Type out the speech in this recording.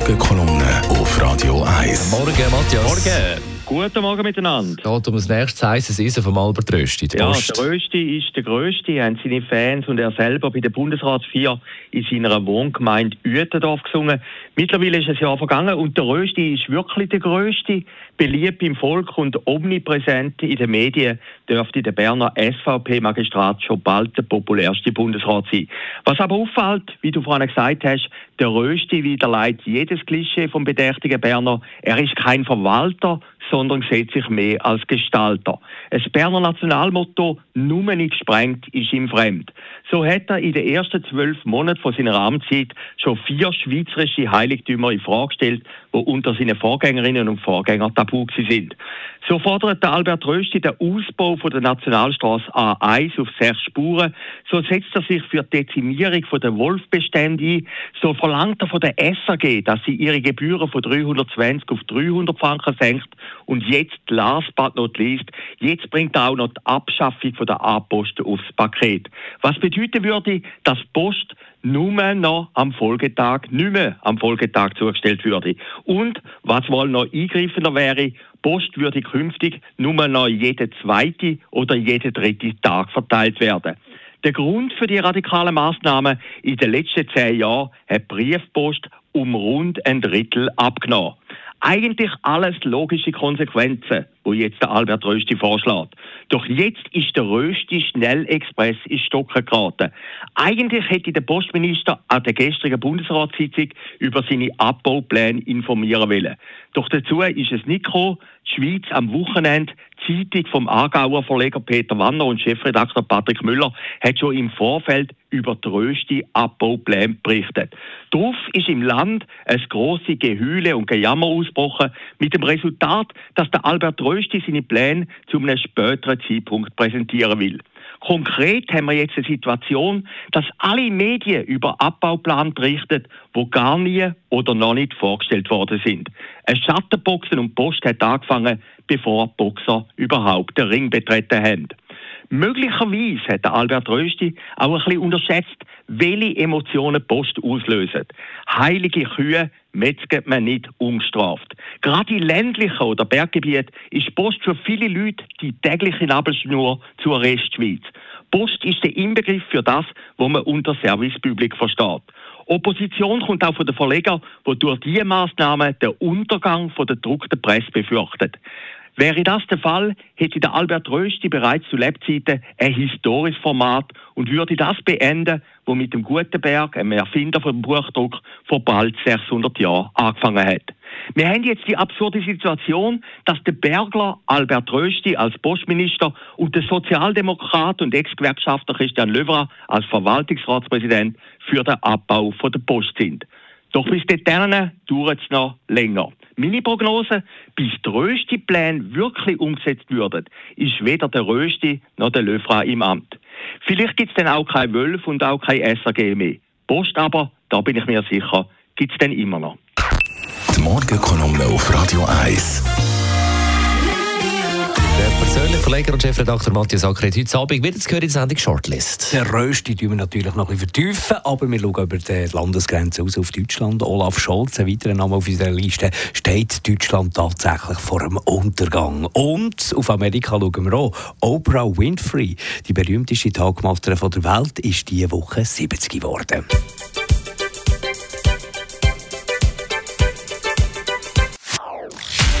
Morgenkolumne auf Radio 1. Morgen, Matthias. Morgen. Guten Morgen miteinander. Geht um das nächste heißes Eisen vom Albert Rösti. Ja, der Rösti ist der Größte, haben seine Fans und er selber bei der Bundesratsfeier in seiner Wohngemeinde Uetendorf gesungen. Mittlerweile ist ein Jahr vergangen und der Rösti ist wirklich der Größte, beliebt im Volk und omnipräsent in den Medien, dürfte der Berner SVP-Magistrat schon bald der populärste Bundesrat sein. Was aber auffällt, wie du vorhin gesagt hast, der Rösti widerlegt jedes Klischee vom bedächtigen Berner. Er ist kein Verwalter, sondern sieht sich mehr als Gestalter. Das Berner Nationalmotto «Nummer nicht gesprengt» ist ihm fremd. So hat er in den ersten zwölf Monaten von seiner Amtszeit schon vier schweizerische Heiligtümer in Frage gestellt, die unter seinen Vorgängerinnen und Vorgängern tabu sind. So fordert Albert Rösti den Ausbau der Nationalstraße A1 auf sechs Spuren. So setzt er sich für die Dezimierung der Wolfbestände ein. So verlangt er von der SAG, dass sie ihre Gebühren von 320 auf 300 Franken senkt. Und jetzt, last but not least, jetzt bringt er auch noch die Abschaffung der A-Post aufs Paket. Was bedeuten würde, dass Post nur noch am Folgetag, nicht mehr am Folgetag zugestellt würde. Und, was wohl noch eingreifender wäre, Post würde künftig nur noch jeden zweiten oder jeden dritten Tag verteilt werden. Der Grund für die radikalen Maßnahmen in den letzten zehn Jahren hat Briefpost um rund ein Drittel abgenommen. Eigentlich alles logische Konsequenzen, wo jetzt der Albert Rösti vorschlägt. Doch jetzt ist der Rösti Schnellexpress in Stocken geraten. Eigentlich hätte der Postminister an der gestrigen Bundesratssitzung über seine Abbaupläne informieren wollen. Doch dazu ist es nicht gekommen. Die Schweiz am Wochenende, Zeitung vom Aargauer Verleger Peter Wanner und Chefredakteur Patrick Müller hat schon im Vorfeld über die grösste Abbaupläne berichtet. Darauf ist im Land ein grosse Gehüle und Gejammer ausgebrochen, mit dem Resultat, dass der Albert Rösti seine Pläne zu einem späteren Zeitpunkt präsentieren will. Konkret haben wir jetzt eine Situation, dass alle Medien über Abbauplan berichten, wo gar nie oder noch nicht vorgestellt worden sind. Ein Schattenboxen und Post hat angefangen, bevor Boxer überhaupt den Ring betreten haben. Möglicherweise hat Albert Rösti auch ein bisschen unterschätzt, welche Emotionen Post auslösen. Heilige Kühe metzget man nicht ungestraft. Gerade in ländlichen oder Berggebieten ist Post für viele Leute die tägliche Nabelschnur zur Restschweiz. Post ist der Inbegriff für das, was man unter Servicepublik versteht. Opposition kommt auch von den Verlegern, die durch diese Maßnahmen den Untergang der gedruckten Presse befürchtet. Wäre das der Fall, hätte der Albert Rösti bereits zu Lebzeiten ein historisches Format und würde das beenden, wo mit dem Gutenberg, einem Erfinder vom Buchdruck, vor bald 600 Jahren angefangen hat. Wir haben jetzt die absurde Situation, dass der Bergler Albert Rösti als Postminister und der Sozialdemokrat und Ex-Gewerkschafter Christian Löwra als Verwaltungsratspräsident für den Abbau von der Post sind. Doch bis dahin dauert es noch länger. Meine Prognose, bis die Rösti-Pläne wirklich umgesetzt würden, ist weder der Rösti noch der Löfra im Amt. Vielleicht gibt es dann auch kein Wölf und auch kein SAG mehr. Post aber, da bin ich mir sicher, gibt es dann immer noch. Die Morgenkolumne auf Radio 1 persönliche Verleger und Chefredakteur Matthias Acker hat heute Abend wieder zu hören in der Sendung Shortlist. Der Rösti tun wir natürlich noch ein vertiefen, aber wir schauen über die Landesgrenze aus auf Deutschland. Olaf Scholz, ein weiterer Name auf unserer Liste, steht Deutschland tatsächlich vor einem Untergang. Und auf Amerika schauen wir auch. Oprah Winfrey, die berühmteste Tagmasterin der Welt, ist diese Woche 70 geworden.